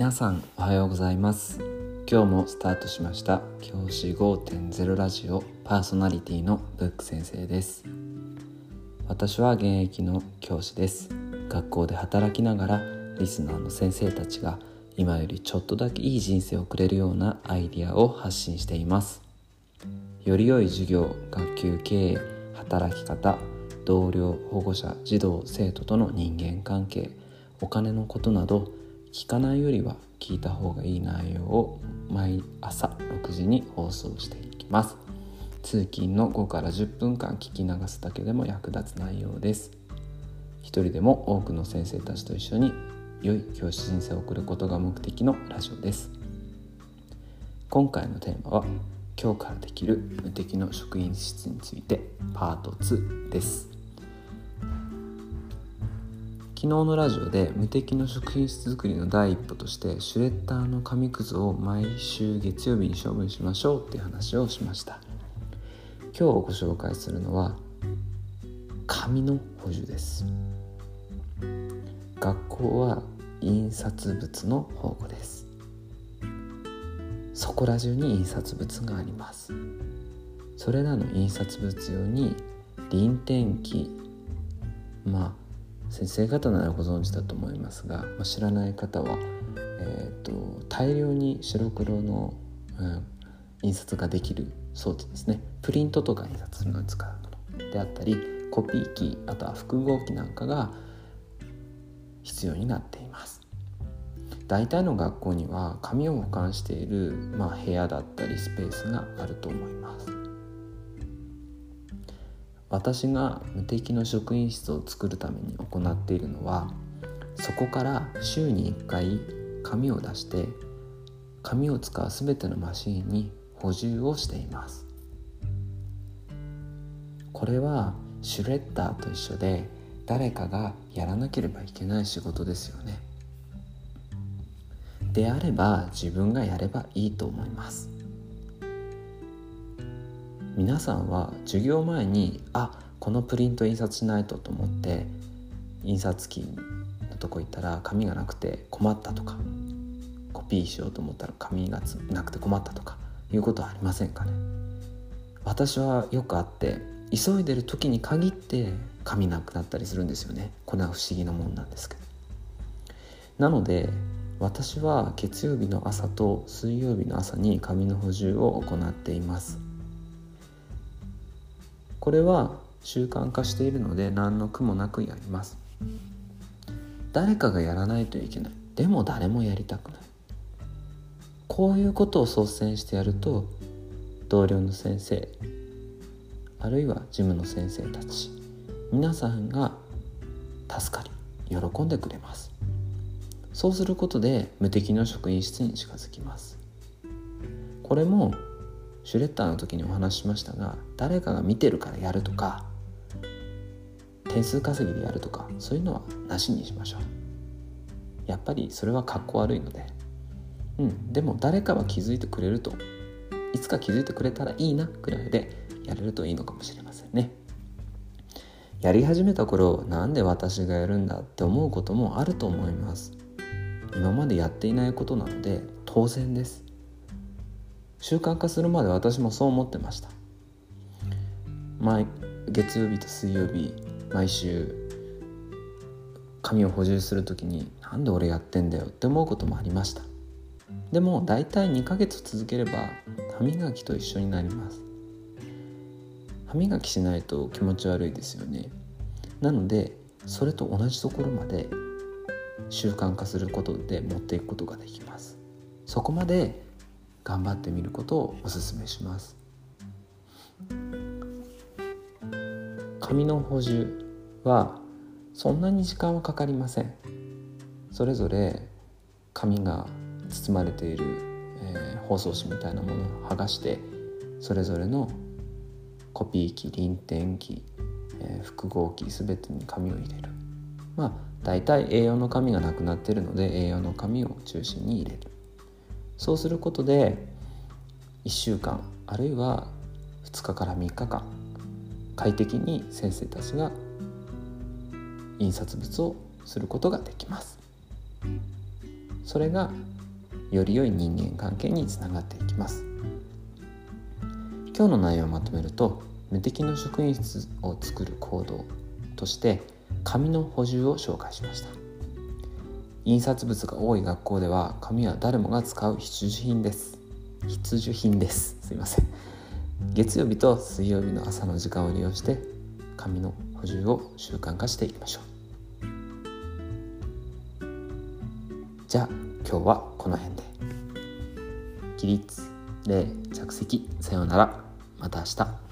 皆さんおはようございます。今日もスタートしました。教師5.0ラジオ。パーソナリティのブック先生です。私は現役の教師です。学校で働きながらリスナーの先生たちが今よりちょっとだけいい人生を送れるようなアイディアを発信しています。より良い授業学級経営働き方同僚保護者児童生徒との人間関係お金のことなど聞かないよりは聞いた方がいい内容を毎朝6時に放送していきます。通勤の5から10分間聞き流すだけでも役立つ内容です。一人でも多くの先生たちと一緒に良い教師人生を送ることが目的のラジオです。今回のテーマは今日からできる無敵の職員室についてパート2です。昨日のラジオで無敵の食品室作りの第一歩としてシュレッダーの紙くずを毎週月曜日に処分しましょうっていう話をしました。今日ご紹介するのは紙の補充です。学校は印刷物の宝庫です。そこら中に印刷物があります。それらの印刷物用に臨転機まあ先生方ならご存知だと思いますが、ま、知らない方は、えーと、大量に白黒の、うん、印刷ができる装置ですね。プリントとか印刷するのに使うものであったりコピー機あとは複合機なんかが必要になっています。大体の学校には紙を保管している、まあ、部屋だったりスペースがあると思います。私が無敵の職員室を作るために行っているのはそこから週に1回紙を出して紙を使う全てのマシンに補充をしています。これはシュレッダーと一緒で誰かがやらなければいけない仕事ですよね。であれば自分がやればいいと思います。皆さんは授業前にあこのプリント印刷しないとと思って印刷機のとこ行ったら紙がなくて困ったとかコピーしようと思ったら紙がなくて困ったとかいうことはありませんかね。私はよくあって急いでる時に限って紙なくなったりするんですよね。これは不思議なもんなんですけど。なので私は月曜日の朝と水曜日の朝に紙の補充を行っています。これは習慣化しているので何の苦もなくやります。誰かがやらないといけない。でも誰もやりたくない。こういうことを率先してやると同僚の先生あるいは事務の先生たち皆さんが助かり喜んでくれます。そうすることで無敵の職員室に近づきます。これもシュレッダーの時にお話ししましたが誰かが見てるからやるとか点数稼ぎでやるとかそういうのはなしにしましょう。やっぱりそれはかっこ悪いので。うんでも誰かは気づいてくれるといつか気づいてくれたらいいなくらいでやれるといいのかもしれませんね。やり始めた頃なんで私がやるんだって思うこともあると思います。今までやっていないことなので当然です習慣化するまで私もそう思ってました。毎月曜日と水曜日毎週髪を補充する時になんで俺やってんだよ？って思うこともありました。でも大体2ヶ月続ければ歯磨きと一緒になります。歯磨きしないと気持ち悪いですよね。なのでそれと同じところまで習慣化することで持っていくことができます。そこまで頑張ってみることをおすすめします。紙の補充はそんなに時間はかかりません。それぞれ紙が包まれている、えー、包装紙みたいなものを剥がしてそれぞれのコピー機臨転機、えー、複合機全てに紙を入れる。まあ大体 A4 の紙がなくなっているので A4 の紙を中心に入れる。そうすることで1週間あるいは2日から3日間快適に先生たちが印刷物をすることができます。それがより良い人間関係につながっていきます。今日の内容をまとめると無敵の職員室を作る行動として紙の補充を紹介しました。印刷物が多い学校では紙は誰もが使う必需品です。必需品です。すいません。月曜日と水曜日の朝の時間を利用して紙の補充を習慣化していきましょう。じゃあ今日はこの辺で。起立礼着席。さようなら。また明日。